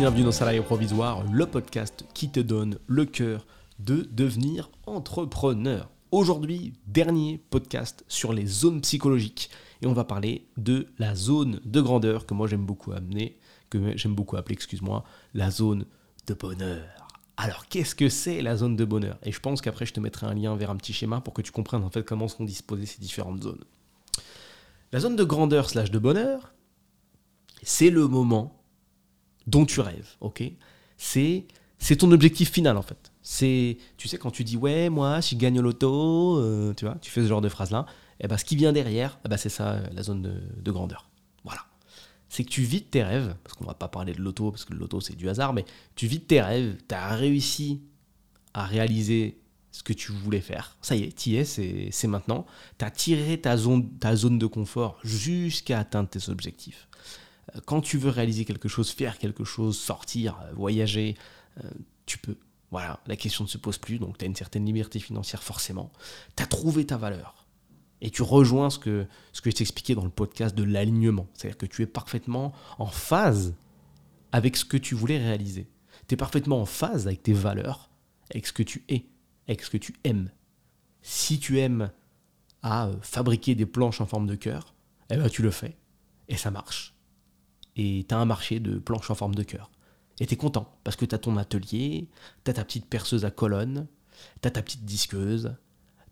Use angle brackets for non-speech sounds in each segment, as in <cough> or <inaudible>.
bienvenue dans Salarié Provisoire, le podcast qui te donne le cœur de devenir entrepreneur. Aujourd'hui, dernier podcast sur les zones psychologiques et on va parler de la zone de grandeur que moi j'aime beaucoup amener, que j'aime beaucoup appeler, excuse-moi, la zone de bonheur. Alors qu'est-ce que c'est la zone de bonheur? Et je pense qu'après je te mettrai un lien vers un petit schéma pour que tu comprennes en fait comment sont disposées ces différentes zones. La zone de grandeur slash de bonheur, c'est le moment dont tu rêves, ok? C'est c'est ton objectif final en fait. C'est tu sais quand tu dis ouais moi si je gagne au loto, euh, tu vois, tu fais ce genre de phrase là, et eh ben ce qui vient derrière, eh ben, c'est ça euh, la zone de, grandeur. Voilà. C'est que tu vides tes rêves, parce qu'on va pas parler de loto parce que le loto c'est du hasard, mais tu vides tes rêves, tu as réussi à réaliser ce que tu voulais faire. Ça y est, tu y es, c'est maintenant. Tu as tiré ta zone, ta zone de confort jusqu'à atteindre tes objectifs. Euh, quand tu veux réaliser quelque chose, faire quelque chose, sortir, euh, voyager, euh, tu peux. Voilà, la question ne se pose plus, donc tu as une certaine liberté financière forcément. Tu as trouvé ta valeur. Et tu rejoins ce que, ce que je t'expliquais dans le podcast de l'alignement. C'est-à-dire que tu es parfaitement en phase avec ce que tu voulais réaliser. Tu es parfaitement en phase avec tes valeurs, avec ce que tu es, avec ce que tu aimes. Si tu aimes à fabriquer des planches en forme de cœur, eh ben tu le fais. Et ça marche et tu as un marché de planches en forme de cœur. Et tu es content parce que tu as ton atelier, tu as ta petite perceuse à colonne, tu as ta petite disqueuse,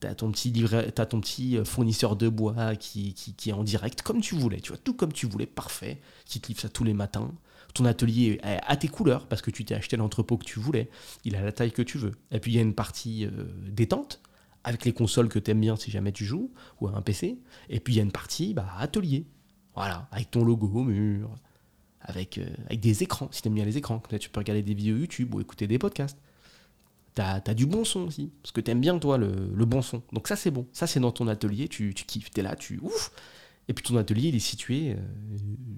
tu as, ton petit as ton petit euh, fournisseur de bois qui, qui, est en direct, comme tu voulais, tu vois, tout comme tu voulais, parfait, qui te livre ça tous les matins. Ton atelier est à tes couleurs parce que tu t'es acheté l'entrepôt que tu voulais, il a la taille que tu veux. Et puis il y a une partie euh, détente avec les consoles que tu aimes bien si jamais tu joues, ou un PC. Et puis il y a une partie bah, atelier, voilà, avec ton logo au mur, avec, euh, avec des écrans, si tu aimes bien les écrans. tu peux regarder des vidéos YouTube ou écouter des podcasts. Tu as, du bon son aussi, parce que tu aimes bien, toi, le, bon son. Donc ça, c'est bon. Ça, c'est dans ton atelier, tu, tu kiffes, tu es là, tu... Ouf Et puis ton atelier, il est situé, euh,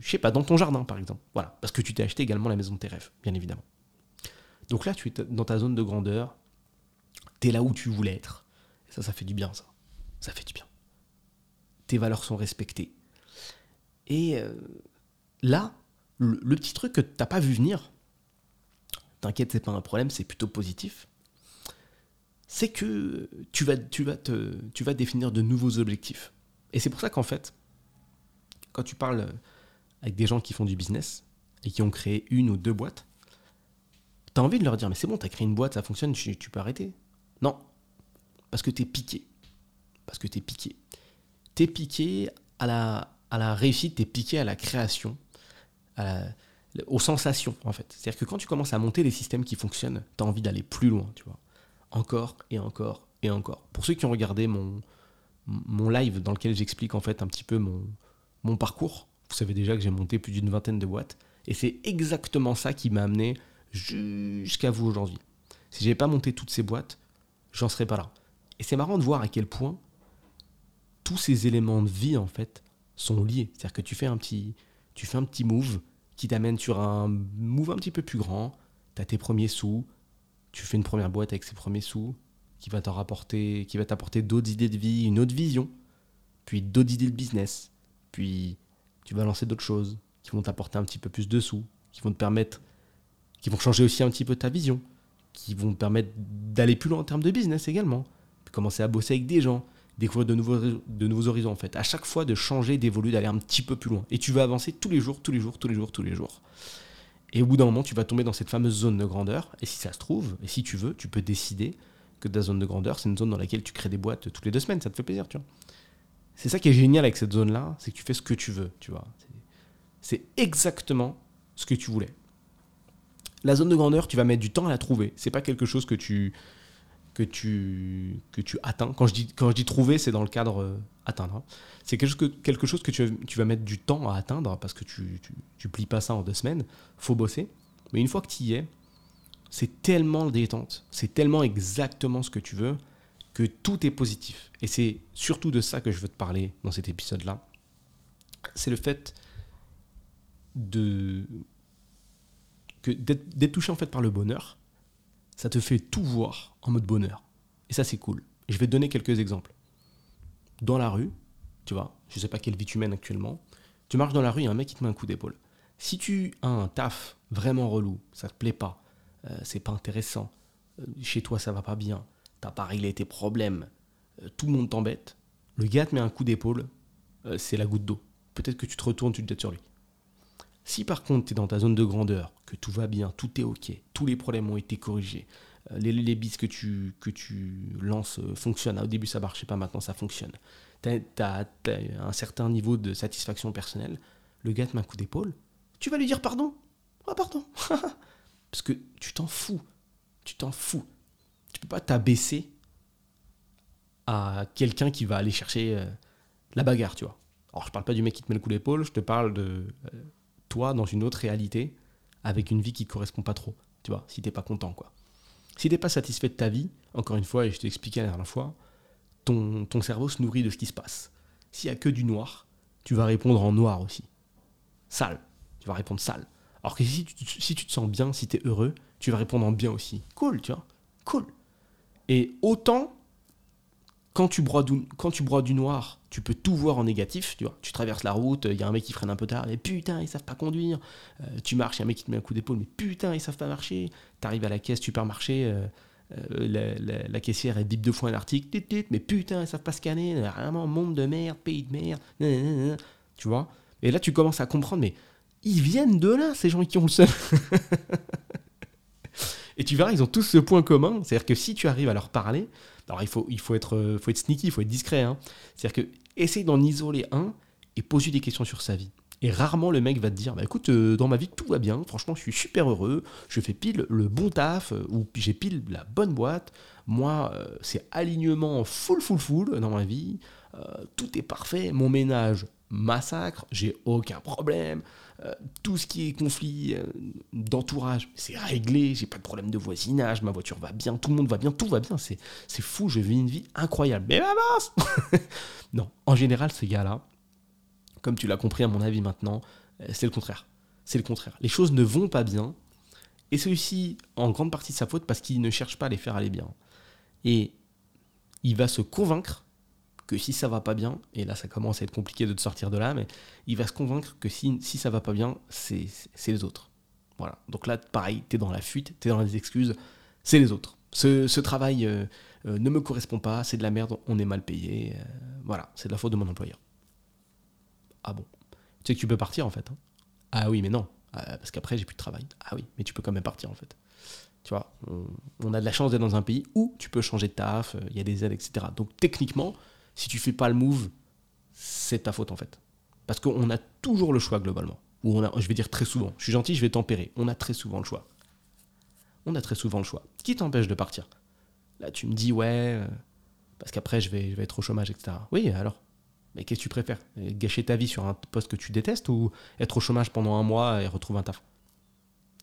je sais pas, dans ton jardin, par exemple. Voilà, parce que tu t'es acheté également la maison de tes rêves, bien évidemment. Donc là, tu es dans ta zone de grandeur, tu es là où tu voulais être. Et ça, ça fait du bien, ça. Ça fait du bien. Tes valeurs sont respectées. Et euh, là, le, petit truc que tu n'as pas vu venir, t'inquiète, c'est pas un problème, c'est plutôt positif, c'est que tu vas, tu, vas tu vas définir de nouveaux objectifs. Et c'est pour ça qu'en fait, quand tu parles avec des gens qui font du business et qui ont créé une ou deux boîtes, tu as envie de leur dire, mais c'est bon, tu as créé une boîte, ça fonctionne, tu, tu peux arrêter. Non, parce que tu es piqué. Parce que tu es piqué. Tu es piqué à la, à la réussite, tu es piqué à la création, aux sensations, en fait. C'est-à-dire que quand tu commences à monter des systèmes qui fonctionnent, tu as envie d'aller plus loin, tu vois. Encore et encore et encore. Pour ceux qui ont regardé mon, mon live dans lequel j'explique en fait un petit peu mon, parcours, vous savez déjà que j'ai monté plus d'une vingtaine de boîtes. Et c'est exactement ça qui m'a amené jusqu'à vous aujourd'hui. Si j'avais pas monté toutes ces boîtes, j'en serais pas là. Et c'est marrant de voir à quel point tous ces éléments de vie en fait sont liés. C'est-à-dire que tu fais un petit, tu fais un petit move qui t'amène sur un move un petit peu plus grand, tu as tes premiers sous, tu fais une première boîte avec ces premiers sous, qui va t'en rapporter, qui va t'apporter d'autres idées de vie, une autre vision, puis d'autres idées de business, puis tu vas lancer d'autres choses qui vont t'apporter un petit peu plus de sous, qui vont te permettre, qui vont changer aussi un petit peu ta vision, qui vont te permettre d'aller plus loin en termes de business également, puis commencer à bosser avec des gens, découvrir de nouveaux, horizons en fait. À chaque fois de changer, d'évoluer, d'aller un petit peu plus loin. Et tu vas avancer tous les jours, tous les jours, tous les jours, tous les jours. Et au bout d'un moment, tu vas tomber dans cette fameuse zone de grandeur. Et si ça se trouve, et si tu veux, tu peux décider que ta zone de grandeur, c'est une zone dans laquelle tu crées des boîtes toutes les deux semaines. Ça te fait plaisir, tu vois. C'est ça qui est génial avec cette zone-là, c'est que tu fais ce que tu veux, tu vois. C'est exactement ce que tu voulais. La zone de grandeur, tu vas mettre du temps à la trouver. C'est pas quelque chose que tu que tu, que tu atteins. Quand je dis, quand je dis trouver, c'est dans le cadre euh, atteindre. Hein. C'est quelque chose que, quelque chose que tu, tu, vas mettre du temps à atteindre parce que tu, tu, plies pas ça en deux semaines. faut bosser. Mais une fois que tu y es, c'est tellement détente, c'est tellement exactement ce que tu veux que tout est positif. Et c'est surtout de ça que je veux te parler dans cet épisode-là. C'est le fait de d'être touché en fait par le bonheur ça te fait tout voir en mode bonheur. Et ça, c'est cool. je vais te donner quelques exemples. Dans la rue, tu vois, je sais pas quelle vie tu mènes actuellement, tu marches dans la rue, il y a un mec qui te met un coup d'épaule. Si tu as un taf vraiment relou, ça te plaît pas, euh, c'est pas intéressant, euh, chez toi ça va pas bien, t'as pas réglé tes problèmes, euh, tout le monde t'embête, le gars te met un coup d'épaule, c'est la goutte d'eau. Peut-être que tu te retournes, tu te jettes sur lui. Si par contre tu es dans ta zone de grandeur, que tout va bien, tout est ok, tous les problèmes ont été corrigés, les, les bis que tu, que tu lances fonctionnent, au début ça marchait pas, maintenant ça fonctionne, tu as, un certain niveau de satisfaction personnelle, le gars te met un coup d'épaule, tu vas lui dire pardon Ah pardon <laughs> Parce que tu t'en fous. Tu t'en fous. Tu peux pas t'abaisser à quelqu'un qui va aller chercher euh, la bagarre, tu vois. Alors je parle pas du mec qui te met le coup d'épaule, je te parle de euh, toi dans une autre réalité avec une vie qui correspond pas trop, tu vois, si t'es pas content, quoi. Si t'es pas satisfait de ta vie, encore une fois, et je t'ai expliqué la dernière fois, ton, ton cerveau se nourrit de ce qui se passe. S'il y a que du noir, tu vas répondre en noir aussi. Sale. Tu vas répondre sale. Alors que si tu, si tu te sens bien, si tu es heureux, tu vas répondre en bien aussi. Cool, tu vois. Cool. Et autant, quand tu, broies du, quand tu broies du noir, tu peux tout voir en négatif. Tu tu traverses la route, il y a un mec qui freine un peu tard, et putain, ils savent pas conduire. Euh, tu marches, il y a un mec qui te met un coup d'épaule, mais putain, ils savent pas marcher. Tu arrives à la caisse supermarché, euh, euh, la, caissière, elle bip deux fois un article, mais putain, ils savent pas scanner. Vraiment, monde de merde, pays de merde. Tu vois Et là, tu commences à comprendre, mais ils viennent de là, ces gens qui ont le seul. <laughs> Et tu verras, ils ont tous ce point commun. C'est-à-dire que si tu arrives à leur parler, alors il faut, être, faut être sneaky, il faut être discret. Hein. C'est-à-dire que essaye d'en isoler un et pose-lui des questions sur sa vie. Et rarement le mec va te dire bah écoute, euh, dans ma vie tout va bien, franchement je suis super heureux, je fais pile le bon taf, euh, ou j'ai pile la bonne boîte, moi euh, c'est alignement full full full dans ma vie, tout est parfait, mon ménage massacre, j'ai aucun problème, euh, tout ce qui est conflit euh, d'entourage, c'est réglé, j'ai pas de problème de voisinage, ma voiture va bien, tout le monde va bien, tout va bien, c'est, fou, je vis une vie incroyable. Mais mince <laughs> Non, en général, ce gars-là, comme tu l'as compris à mon avis maintenant, euh, c'est le contraire. C'est le contraire. Les choses ne vont pas bien, et c'est aussi en grande partie de sa faute parce qu'il ne cherche pas à les faire aller bien. Et il va se convaincre que si ça va pas bien, et là ça commence à être compliqué de te sortir de là, mais il va se convaincre que si, si ça va pas bien, c'est les autres. Voilà. Donc là, pareil, tu es dans la fuite, tu es dans les excuses, c'est les autres. Ce, travail euh, euh, ne me correspond pas, c'est de la merde, on est mal payé. Euh, voilà, c'est de la faute de mon employeur. Ah bon Tu sais que tu peux partir en fait. Hein ah oui, mais non, parce qu'après j'ai plus de travail. Ah oui, mais tu peux quand même partir en fait. Tu vois, on a de la chance d'être dans un pays où tu peux changer de taf, il y a des aides, etc. Donc techniquement, si tu fais pas le move, c'est ta faute en fait. Parce qu'on a toujours le choix globalement. Ou on a, je vais dire très souvent. Je suis gentil, je vais tempérer. On a très souvent le choix. On a très souvent le choix. Qui t'empêche de partir? Là, tu me dis, ouais, euh, parce qu'après, je vais, je vais être au chômage, etc. Oui, alors? Mais qu'est-ce que tu préfères? Gâcher ta vie sur un poste que tu détestes ou être au chômage pendant un mois et retrouver un taf?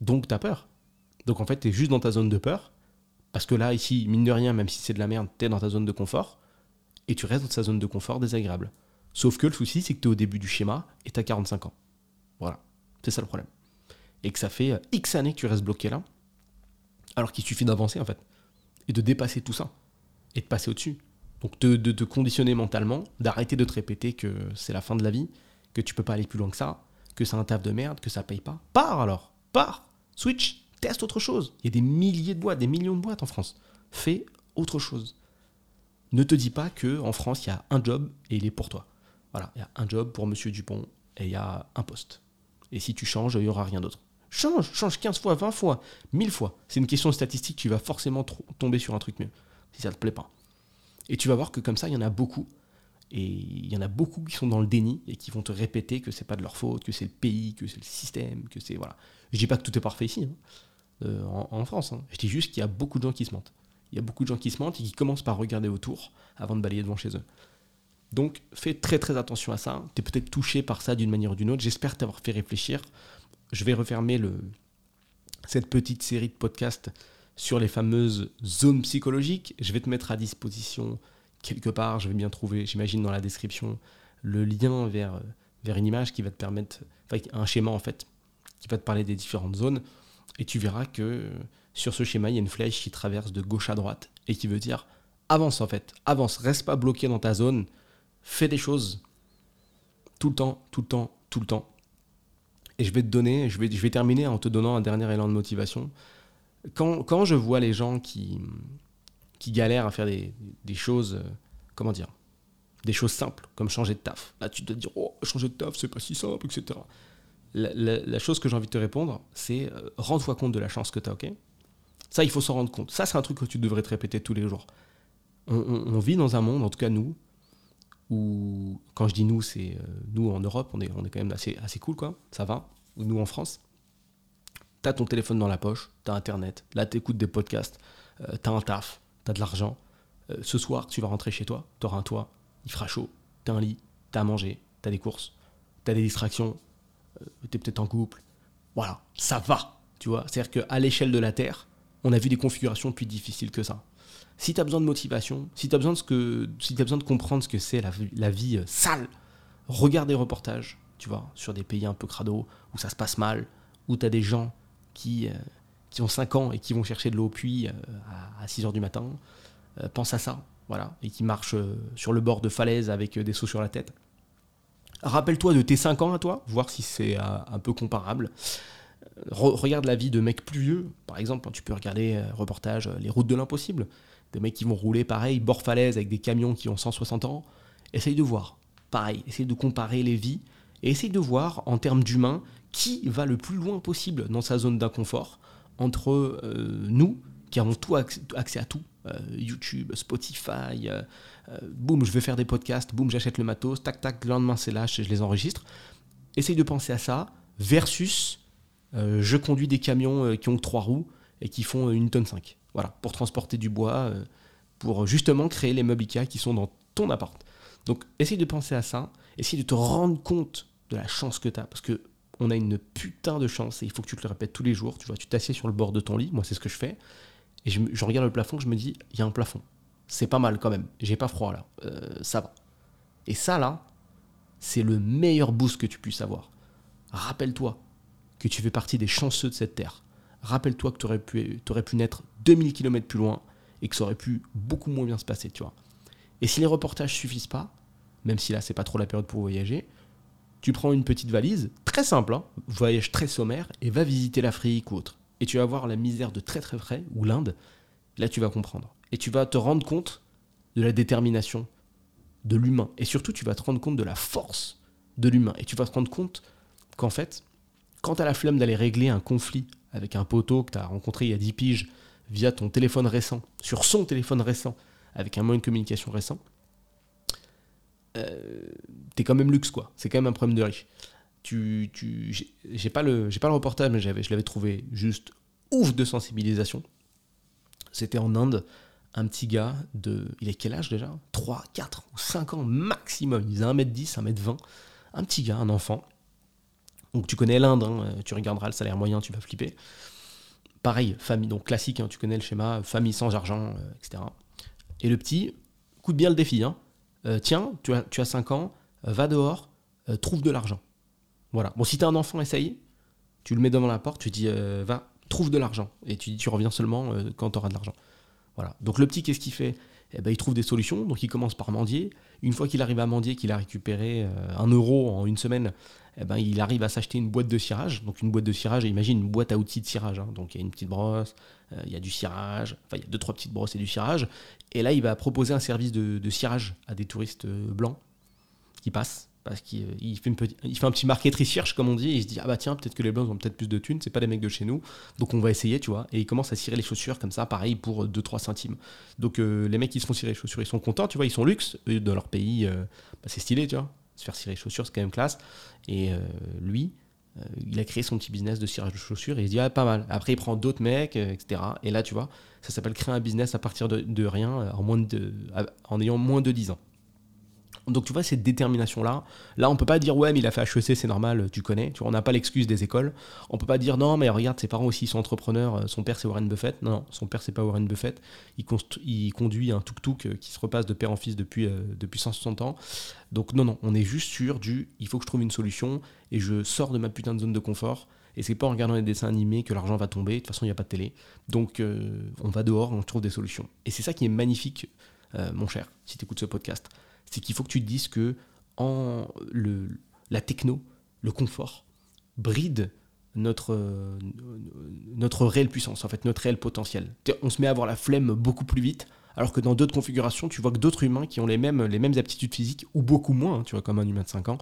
Donc, tu as peur. Donc, en fait, tu es juste dans ta zone de peur. Parce que là, ici, mine de rien, même si c'est de la merde, tu es dans ta zone de confort et tu restes dans ta zone de confort désagréable. Sauf que le souci, c'est que tu es au début du schéma et tu as 45 ans. Voilà, c'est ça le problème. Et que ça fait euh, X années que tu restes bloqué là, alors qu'il suffit d'avancer en fait, et de dépasser tout ça, et de passer au-dessus. Donc de, te conditionner mentalement, d'arrêter de te répéter que c'est la fin de la vie, que tu peux pas aller plus loin que ça, que c'est un taf de merde, que ça paye pas. Pars alors, pars, switch, teste autre chose. Il y a des milliers de boîtes, des millions de boîtes en France. Fais autre chose ne te dis pas que en France, il y a un job et il est pour toi. Voilà, il y a un job pour Monsieur Dupont et il y a un poste. Et si tu changes, il n'y aura rien d'autre. Change, change 15 fois, 20 fois, 1000 fois. C'est une question statistique, tu vas forcément tomber sur un truc mieux, si ça ne te plaît pas. Et tu vas voir que comme ça, il y en a beaucoup. Et il y en a beaucoup qui sont dans le déni et qui vont te répéter que c'est pas de leur faute, que c'est le pays, que c'est le système, que c'est. Voilà. Je dis pas que tout est parfait ici, hein, euh, en, France. Hein. Je dis juste qu'il y a beaucoup de gens qui se mentent. Il y a beaucoup de gens qui se mentent et qui commencent par regarder autour avant de balayer devant chez eux. Donc fais très très attention à ça. Tu es peut-être touché par ça d'une manière ou d'une autre. J'espère t'avoir fait réfléchir. Je vais refermer le, cette petite série de podcasts sur les fameuses zones psychologiques. Je vais te mettre à disposition quelque part, je vais bien trouver, j'imagine dans la description, le lien vers, vers une image qui va te permettre, enfin un schéma en fait, qui va te parler des différentes zones. Et tu verras que sur ce schéma, il y a une flèche qui traverse de gauche à droite et qui veut dire avance en fait, avance, reste pas bloqué dans ta zone, fais des choses tout le temps, tout le temps, tout le temps. Et je vais te donner, je vais, terminer en te donnant un dernier élan de motivation. Quand, je vois les gens qui, qui galèrent à faire des, choses, euh, comment dire, des choses simples, comme changer de taf. Là, tu te dis, oh, changer de taf, c'est pas si simple, etc. La, chose que j'ai envie de te répondre, c'est euh, rends-toi compte de la chance que tu as, ok? Ça, il faut s'en rendre compte. Ça, c'est un truc que tu devrais te répéter tous les jours. On, vit dans un monde, en tout cas nous, où, quand je dis nous, c'est euh, nous en Europe, on est, quand même assez, assez cool, quoi, ça va, ou nous en France? T'as ton téléphone dans la poche, t'as Internet, là t'écoutes des podcasts, euh, t'as un taf, t'as de l'argent. Euh, ce soir, tu vas rentrer chez toi, t'auras un toit, il fera chaud, t'as un lit, t'as à manger, t'as des courses, t'as des distractions, t'es peut-être en couple. Voilà, ça va, tu vois. C'est-à-dire qu'à l'échelle de la Terre, on a vu des configurations plus difficiles que ça si tu as besoin de motivation, si tu as, besoin de comprendre ce que c'est la, vie euh, sale, regarde des reportages, tu vois, sur des pays un peu crado, où ça se passe mal, où tu as des gens qui, euh, qui ont 5 ans et qui vont chercher de l'eau au puits euh, à, 6 heures du matin. pense à ça, voilà, et qui marchent sur le bord de falaise avec des sauts sur la tête. Rappelle-toi de tes 5 ans à toi, voir si c'est un peu comparable. regarde la vie de mecs plus vieux, par exemple, tu peux regarder reportage Les routes de l'impossible des mecs qui vont rouler pareil, bord falaise avec des camions qui ont 160 ans. Essaye de voir, pareil, essaye de comparer les vies et essaye de voir en termes d'humains qui va le plus loin possible dans sa zone d'inconfort entre euh, nous qui avons tout accès, à tout, euh, YouTube, Spotify, euh, boum, je vais faire des podcasts, boum, j'achète le matos, tac tac, le lendemain c'est lâche, je les enregistre. Essaye de penser à ça versus je conduis des camions qui ont trois roues et qui font une tonne 5. Voilà, pour transporter du bois, euh, pour justement créer les meubles qui sont dans ton appart. Donc essaye de penser à ça, essaye de te rendre compte de la chance que tu as, parce que on a une putain de chance et il faut que tu te le répètes tous les jours. Tu vois, tu t'assieds sur le bord de ton lit, moi c'est ce que je fais, et je, regarde le plafond, je me dis, il y a un plafond. C'est pas mal quand même, j'ai pas froid là, euh, ça va. Et ça là, c'est le meilleur boost que tu puisses avoir. Rappelle-toi que tu fais partie des chanceux de cette terre rappelle-toi que tu aurais pu, naître 2000 km plus loin et que ça aurait pu beaucoup moins bien se passer, tu vois. Et si les reportages suffisent pas, même si là c'est pas trop la période pour voyager, tu prends une petite valise, très simple, hein, voyage très sommaire, et va visiter l'Afrique ou autre. Et tu vas voir la misère de très très frais, ou l'Inde, là tu vas comprendre. Et tu vas te rendre compte de la détermination de l'humain. Et surtout tu vas te rendre compte de la force de l'humain. Et tu vas te rendre compte qu'en fait, quand tu as la flemme d'aller régler un conflit avec un poteau que tu as rencontré il y a 10 piges via ton téléphone récent, sur son téléphone récent, avec un moyen de communication récent, euh, t'es quand même luxe, quoi. C'est quand même un problème de riche. Tu, tu, j'ai pas le, j'ai pas le reportage, mais je l'avais trouvé juste ouf de sensibilisation. C'était en Inde, un petit gars de, il est quel âge déjà? 3, 4 ou 5 ans maximum. Il a 1m10, 1m20. Un petit gars, un enfant, donc tu connais l'Inde, hein, euh, tu regarderas le salaire moyen, tu vas flipper. Pareil, famille, donc classique, hein, tu connais le schéma, famille sans argent, euh, etc. Et le petit, coûte bien le défi. Hein. Euh, tiens, tu as, tu as 5 ans, va dehors, trouve de l'argent. Voilà. Bon, si tu as un enfant, essaye. Tu le mets devant la porte, tu dis, va, trouve de l'argent. Et tu dis, tu reviens seulement quand tu auras de l'argent. Voilà. Donc le petit, qu'est-ce qu'il fait? Eh ben, il trouve des solutions. Donc il commence par mendier. Une fois qu'il arrive à mendier, qu'il a récupéré un euro en une semaine, eh ben, il arrive à s'acheter une boîte de cirage. Donc une boîte de cirage, imagine une boîte à outils de cirage. Hein. Donc il y a une petite brosse, euh, il y a du cirage, enfin il y a deux, trois petites brosses et du cirage. Et là, il va proposer un service de, cirage à des touristes euh, blancs qui passent parce qu'il euh, fait, il fait un petit market research, comme on dit, et il se dit, ah bah tiens, peut-être que les blancs ont peut-être plus de thunes, c'est pas les mecs de chez nous, donc on va essayer, tu vois. Et il commence à cirer les chaussures comme ça, pareil, pour 2-3 centimes. Donc les mecs qui se font cirer les chaussures, ils sont contents, tu vois, ils sont luxe, dans leur pays, bah, c'est stylé, tu vois se faire cirer les chaussures, c'est quand même classe. Et euh, lui, euh, il a créé son petit business de cirage de chaussures et il se dit, ah, pas mal. Après, il prend d'autres mecs, euh, etc. Et là, tu vois, ça s'appelle créer un business à partir de, rien, en, en ayant moins de 10 ans. Donc tu vois, cette détermination-là, là on peut pas dire ouais mais il a fait HEC, c'est normal, tu connais, tu vois, on n'a pas l'excuse des écoles. On peut pas dire non mais regarde, ses parents aussi sont entrepreneurs, euh, son père c'est Warren Buffett. Non, non son père c'est pas Warren Buffett. Il, conduit un tuk-tuk euh, qui se repasse de père en fils depuis, euh, depuis 160 ans. Donc non, non, on est juste sur du il faut que je trouve une solution et je sors de ma putain de zone de confort. Et c'est pas en regardant les dessins animés que l'argent va tomber. De toute façon, il n'y a pas de télé. Donc, on va dehors, on trouve des solutions. Et c'est ça qui est magnifique, mon cher, si tu écoutes ce podcast c'est qu'il faut que tu te dises que en la techno, le confort, bride notre, euh, notre réelle puissance, en fait, notre réel potentiel. On se met à avoir la flemme beaucoup plus vite, alors que dans d'autres configurations, tu vois que d'autres humains qui ont les mêmes, aptitudes physiques, ou beaucoup moins, hein, tu vois, comme un humain de 5 ans,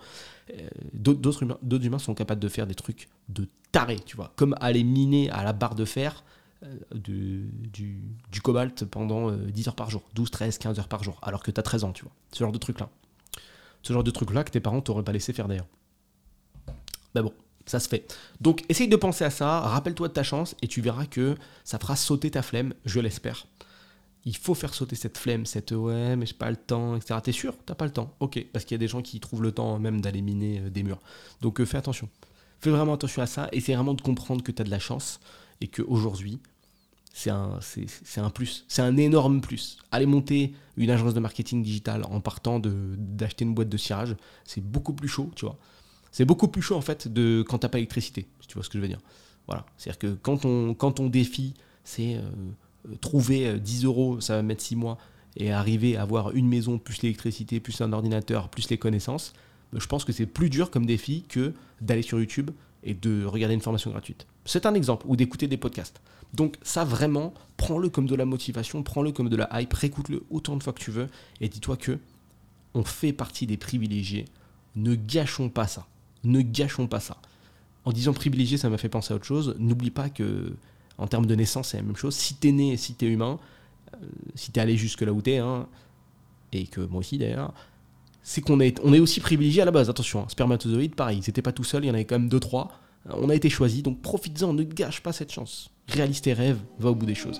euh, d'autres humains, humains sont capables de faire des trucs de taré, tu vois, comme aller miner à la barre de fer euh, du, cobalt pendant 10 heures par jour, 12, 13, 15 heures par jour, alors que tu as 13 ans, tu vois. Ce genre de truc-là. Ce genre de truc-là que tes parents t'auraient pas laissé faire d'ailleurs. Ben bon, ça se fait. Donc essaye de penser à ça, rappelle-toi de ta chance et tu verras que ça fera sauter ta flemme, je l'espère. Il faut faire sauter cette flemme, cette ouais, mais j'ai pas le temps, etc. T'es sûr? T'as pas le temps Ok, parce qu'il y a des gens qui trouvent le temps même d'aller miner euh, des murs. Donc euh, fais attention. Fais vraiment attention à ça. Essaye vraiment de comprendre que tu as de la chance et qu'aujourd'hui, c'est un, plus. C'est un énorme plus. Aller monter une agence de marketing digital en partant d'acheter une boîte de cirage, c'est beaucoup plus chaud, tu vois. C'est beaucoup plus chaud en fait de quand t'as pas d'électricité, si tu vois ce que je veux dire. Voilà. C'est-à-dire que quand on, quand défi, c'est euh, euh, trouver 10 euh, euros, ça va mettre 6 mois, et arriver à avoir une maison, plus l'électricité, plus un ordinateur, plus les connaissances, je pense que c'est plus dur comme défi que d'aller sur YouTube et de regarder une formation gratuite. C'est un exemple, ou d'écouter des podcasts. Donc ça vraiment, prends-le comme de la motivation, prends-le comme de la hype, réécoute-le autant de fois que tu veux, et dis-toi que on fait partie des privilégiés. Ne gâchons pas ça ne gâchons pas ça. En disant privilégié, ça m'a fait penser à autre chose. N'oublie pas que, en termes de naissance, c'est la même chose. Si t'es né, si t'es humain, euh, si t'es allé jusque là où t'es, hein, et que moi aussi d'ailleurs, c'est qu'on est, on est aussi privilégié à la base. Attention, hein, spermatozoïdes, pareil, ils n'étaient pas tout seuls, il y en avait quand même deux, trois. On a été choisis, donc profites-en, ne gâche pas cette chance. Réalise tes rêves, va au bout des choses.